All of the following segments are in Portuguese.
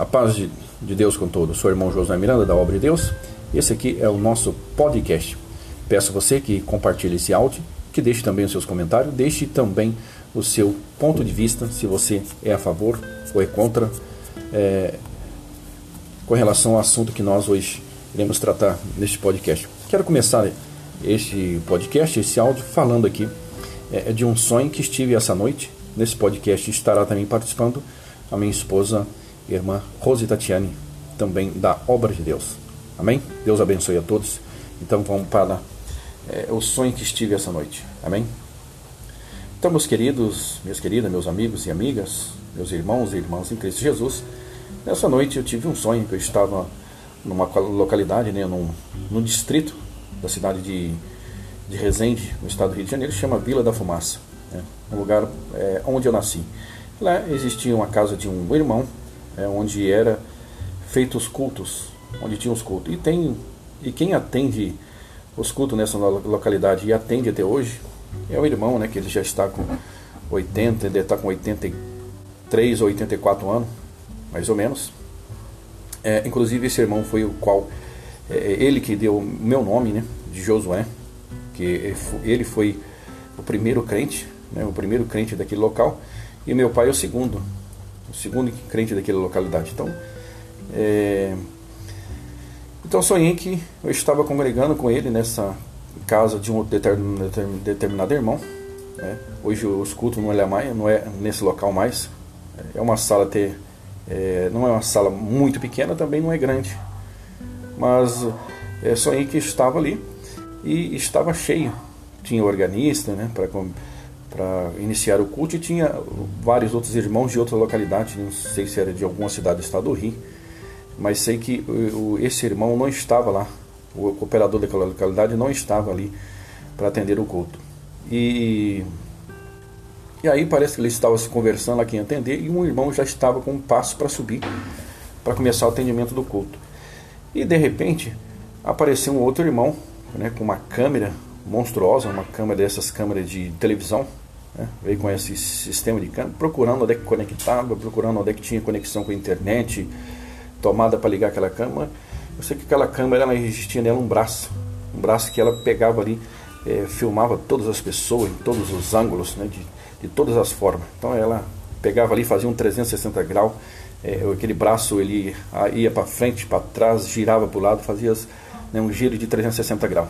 A paz de, de Deus com todos. Sou o irmão José Miranda, da Obra de Deus. Esse aqui é o nosso podcast. Peço a você que compartilhe esse áudio, que deixe também os seus comentários, deixe também o seu ponto de vista, se você é a favor ou é contra, é, com relação ao assunto que nós hoje iremos tratar neste podcast. Quero começar este podcast, esse áudio, falando aqui é, de um sonho que estive essa noite. Nesse podcast estará também participando a minha esposa, irmã Rose Tatiane, também da Obra de Deus. Amém? Deus abençoe a todos. Então vamos para é, o sonho que estive essa noite. Amém? Então, meus queridos, minhas queridas, meus amigos e amigas, meus irmãos e irmãs em Cristo Jesus, nessa noite eu tive um sonho que eu estava numa localidade, né, num, num distrito da cidade de, de Resende, no estado do Rio de Janeiro, chama Vila da Fumaça, né, um lugar é, onde eu nasci. Lá existia uma casa de um irmão, é, onde era feitos cultos, onde tinha os cultos. E tem e quem atende os cultos nessa localidade e atende até hoje é o irmão, né, que ele já está com 80, ele está com 83 ou 84 anos, mais ou menos. É, inclusive esse irmão foi o qual é, ele que deu o meu nome, né, de Josué, que ele foi o primeiro crente, né, o primeiro crente daquele local, e meu pai é o segundo, o segundo crente daquela localidade. Então, é, então sonhei que eu estava congregando com ele nessa casa de um determinado irmão. Né? Hoje os cultos não é mais, não é nesse local mais. É uma sala ter, é, não é uma sala muito pequena, também não é grande. Mas é, sonhei que estava ali e estava cheio. Tinha organista, né, para para iniciar o culto e tinha vários outros irmãos de outra localidade, não sei se era de alguma cidade do estado do Rio, mas sei que esse irmão não estava lá, o operador daquela localidade não estava ali para atender o culto. E, e aí parece que ele estava se conversando lá quem atender e um irmão já estava com um passo para subir para começar o atendimento do culto. E de repente apareceu um outro irmão né, com uma câmera monstruosa, uma câmera dessas câmeras de televisão, né? veio com esse sistema de câmera, procurando onde é que conectava, procurando onde é que tinha conexão com a internet, tomada para ligar aquela câmera. Eu sei que aquela câmera ela existia nela um braço, um braço que ela pegava ali, é, filmava todas as pessoas, em todos os ângulos, né? de, de todas as formas. Então ela pegava ali, fazia um 360 graus, é, aquele braço ele ia para frente, para trás, girava para o lado, fazia né, um giro de 360 graus.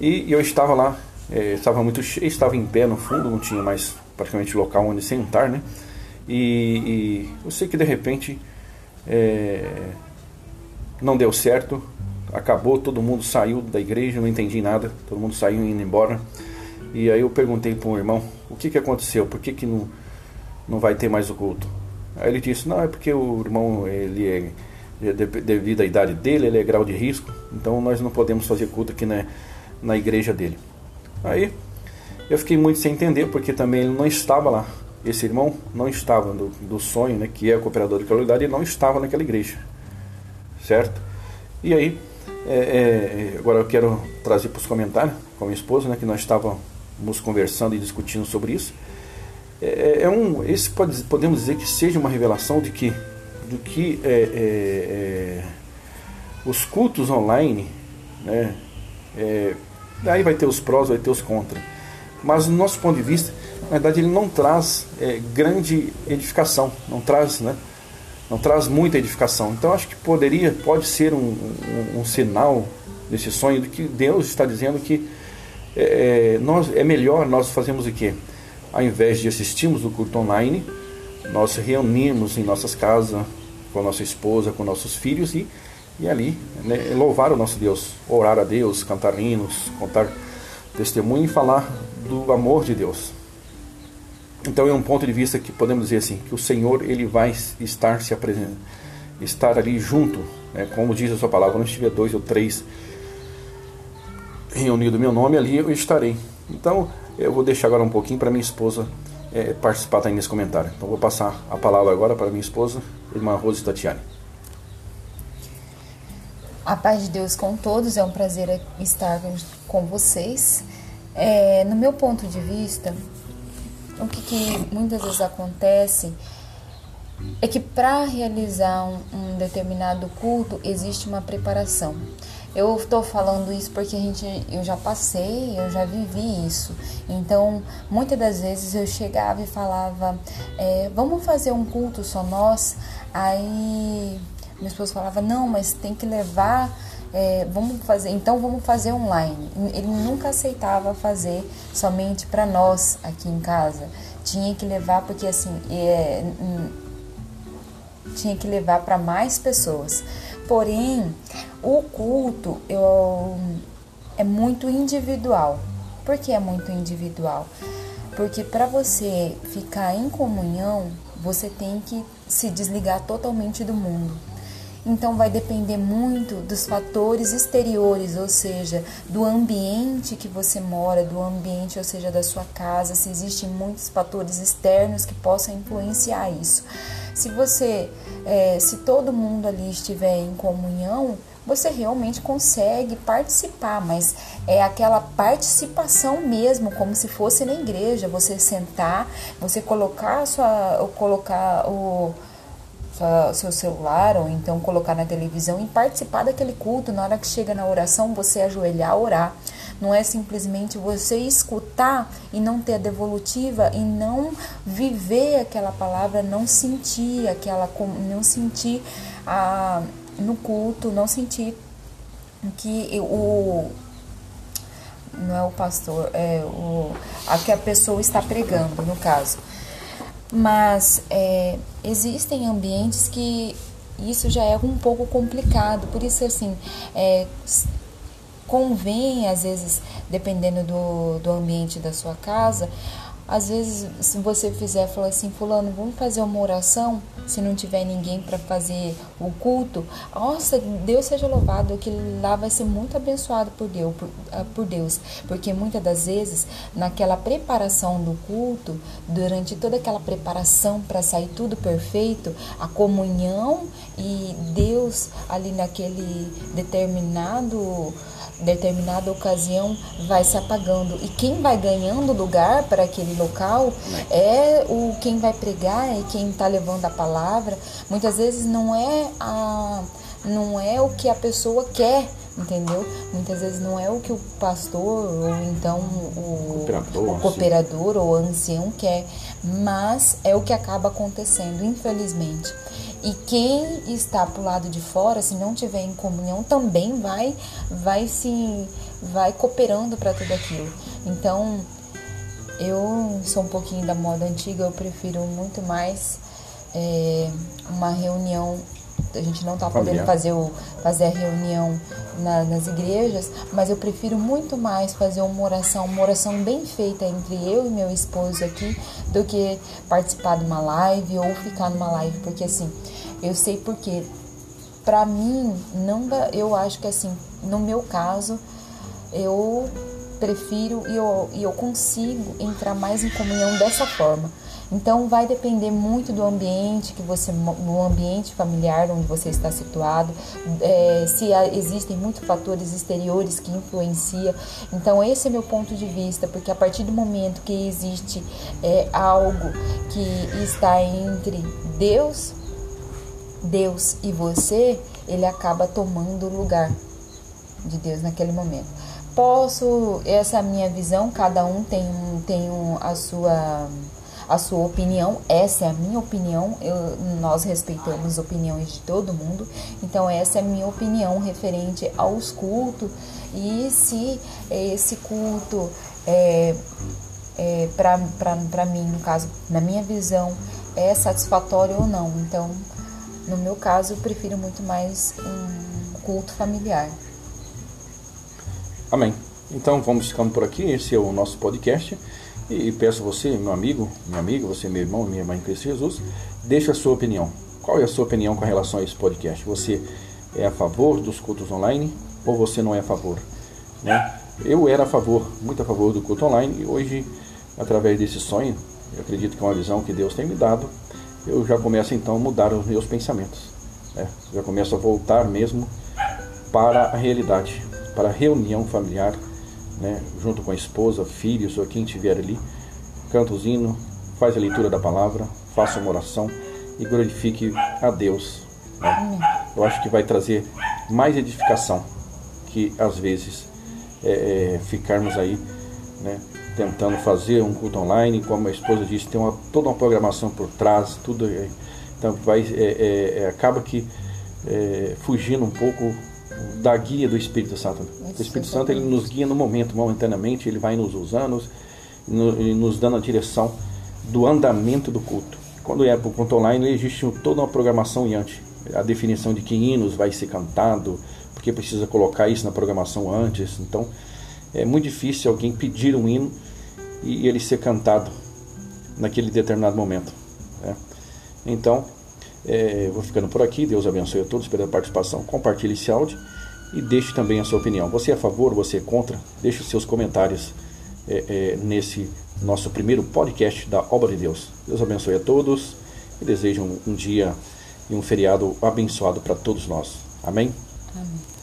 E eu estava lá, é, estava muito cheio, estava em pé no fundo, não tinha mais praticamente local onde sentar, né? E, e eu sei que de repente é, não deu certo, acabou, todo mundo saiu da igreja, não entendi nada, todo mundo saiu indo embora. E aí eu perguntei para um irmão, o que, que aconteceu, por que, que não, não vai ter mais o culto? Aí ele disse, não, é porque o irmão, ele é, devido à idade dele, ele é grau de risco, então nós não podemos fazer culto aqui na, na igreja dele. Aí eu fiquei muito sem entender, porque também ele não estava lá. Esse irmão não estava do, do sonho, né, que é cooperador de qualidade, ele não estava naquela igreja. Certo? E aí, é, é, agora eu quero trazer para os comentários com a minha esposa, né, que nós estávamos conversando e discutindo sobre isso. É, é, é um, esse pode, podemos dizer que seja uma revelação de que, do que é, é os cultos online, né, é, aí vai ter os prós, vai ter os contras. Mas, no nosso ponto de vista, na verdade, ele não traz é, grande edificação, não traz, né, não traz muita edificação. Então, acho que poderia, pode ser um, um, um sinal desse sonho de que Deus está dizendo que é, é nós, é melhor nós fazermos o quê? Ao invés de assistirmos o culto online, nós reunirmos em nossas casas com a nossa esposa, com nossos filhos e e ali né, louvar o nosso Deus, orar a Deus, cantar hinos, contar testemunho e falar do amor de Deus. Então é um ponto de vista que podemos dizer assim, que o Senhor ele vai estar se apresentando, estar ali junto, né, como diz a sua palavra, quando estiver dois ou três reunido meu nome ali eu estarei. Então eu vou deixar agora um pouquinho para minha esposa é, participar também nesse comentário. Então vou passar a palavra agora para minha esposa, irmã Rose Tatiane. A paz de Deus com todos, é um prazer estar com vocês. É, no meu ponto de vista, o que, que muitas vezes acontece é que para realizar um, um, determinado culto existe uma preparação. Eu estou falando isso porque a gente, eu já passei, eu já vivi isso. Então, muitas das vezes eu chegava e falava, é, vamos fazer um culto só nós. Aí minha esposa falava, não, mas tem que levar é, vamos fazer, então vamos fazer online. Ele nunca aceitava fazer somente para nós aqui em casa. Tinha que levar porque assim é, tinha que levar para mais pessoas. Porém, o culto eu, é muito individual. Por que é muito individual? Porque para você ficar em comunhão, você tem que se desligar totalmente do mundo. Então vai depender muito dos fatores exteriores, ou seja, do ambiente que você mora, do ambiente, ou seja, da sua casa, se existem muitos fatores externos que possam influenciar isso. Se você, é, se todo mundo ali estiver em comunhão, você realmente consegue participar, mas é aquela participação mesmo, como se fosse na igreja, você sentar, você colocar sua, colocar o seu celular ou então colocar na televisão e participar daquele culto. Na hora que chega na oração, você ajoelhar, orar. Não é simplesmente você escutar e não ter a devolutiva e não viver aquela palavra, não sentir aquela, não sentir a, no culto, não sentir que o não é o pastor, é o a que a pessoa está pregando, no caso. Mas é, existem ambientes que isso já é um pouco complicado, por isso assim, é, convém às vezes, dependendo do, do ambiente da sua casa, às vezes, se você fizer, falar assim, fulano, vamos fazer uma oração, se não tiver ninguém para fazer o culto, nossa, Deus seja louvado, que lá vai ser muito abençoado por Deus, por, ah, por Deus, porque muitas das vezes, naquela preparação do culto, durante toda aquela preparação para sair tudo perfeito, a comunhão e Deus ali naquele determinado determinada ocasião vai se apagando. E quem vai ganhando lugar para aquele local é. o quem vai pregar é quem está levando a palavra. Muitas vezes não é a não é o que a pessoa quer entendeu? Muitas vezes não é o que o pastor ou então o cooperador, o cooperador ou ancião quer mas é o que acaba acontecendo infelizmente. E quem está para o lado de fora, se não tiver em comunhão, também vai, vai se, vai cooperando para tudo aquilo. Então, eu sou um pouquinho da moda antiga, eu prefiro muito mais é, uma reunião. A gente não está podendo fazer, o, fazer a reunião na, nas igrejas, mas eu prefiro muito mais fazer uma oração, uma oração bem feita entre eu e meu esposo aqui, do que participar de uma live ou ficar numa live, porque assim, eu sei porque para mim não dá, eu acho que assim, no meu caso, eu prefiro e eu, e eu consigo entrar mais em comunhão dessa forma. Então vai depender muito do ambiente que você, no ambiente familiar onde você está situado, é, se há, existem muitos fatores exteriores que influenciam. Então esse é meu ponto de vista, porque a partir do momento que existe é, algo que está entre Deus, Deus e você, ele acaba tomando o lugar de Deus naquele momento. Posso, essa é a minha visão, cada um tem, tem a sua a sua opinião, essa é a minha opinião, eu, nós respeitamos opiniões de todo mundo, então essa é a minha opinião referente aos cultos e se esse culto é, é para mim, no caso, na minha visão, é satisfatório ou não. Então, no meu caso, eu prefiro muito mais um culto familiar. Amém. Então vamos ficando por aqui. Esse é o nosso podcast. E peço você, meu amigo, minha amiga, você, meu irmão, minha irmã em Cristo Jesus, deixe a sua opinião. Qual é a sua opinião com relação a esse podcast? Você é a favor dos cultos online ou você não é a favor? Né? Eu era a favor, muito a favor do culto online e hoje, através desse sonho, eu acredito que é uma visão que Deus tem me dado, eu já começo então a mudar os meus pensamentos. Né? Já começo a voltar mesmo para a realidade, para reunião familiar, né? junto com a esposa, filhos ou quem estiver ali. Canta os hinos, faz a leitura da palavra, faça uma oração e glorifique a Deus. Né? Eu acho que vai trazer mais edificação que às vezes é, é, ficarmos aí né, tentando fazer um culto online, como a esposa disse, tem uma, toda uma programação por trás, tudo então vai é, é, é acaba que fugindo um pouco da guia do Espírito Santo. o Espírito Santo ele nos guia no momento, momentaneamente, ele vai nos usando e nos dando a direção do andamento do culto. Quando é para o culto online, existe toda uma programação antes. A definição de que hinos vai ser cantado, porque precisa colocar isso na programação antes. Então, é muito difícil alguém pedir um hino e ele ser cantado naquele determinado momento. Né? Então, é, vou ficando por aqui. Deus abençoe a todos pela participação. Compartilhe esse áudio e deixe também a sua opinião. Você é a favor, você é contra? Deixe os seus comentários é, é, nesse nosso primeiro podcast da Obra de Deus. Deus abençoe a todos e desejo um, um dia e um feriado abençoado para todos nós. Amém? Amém.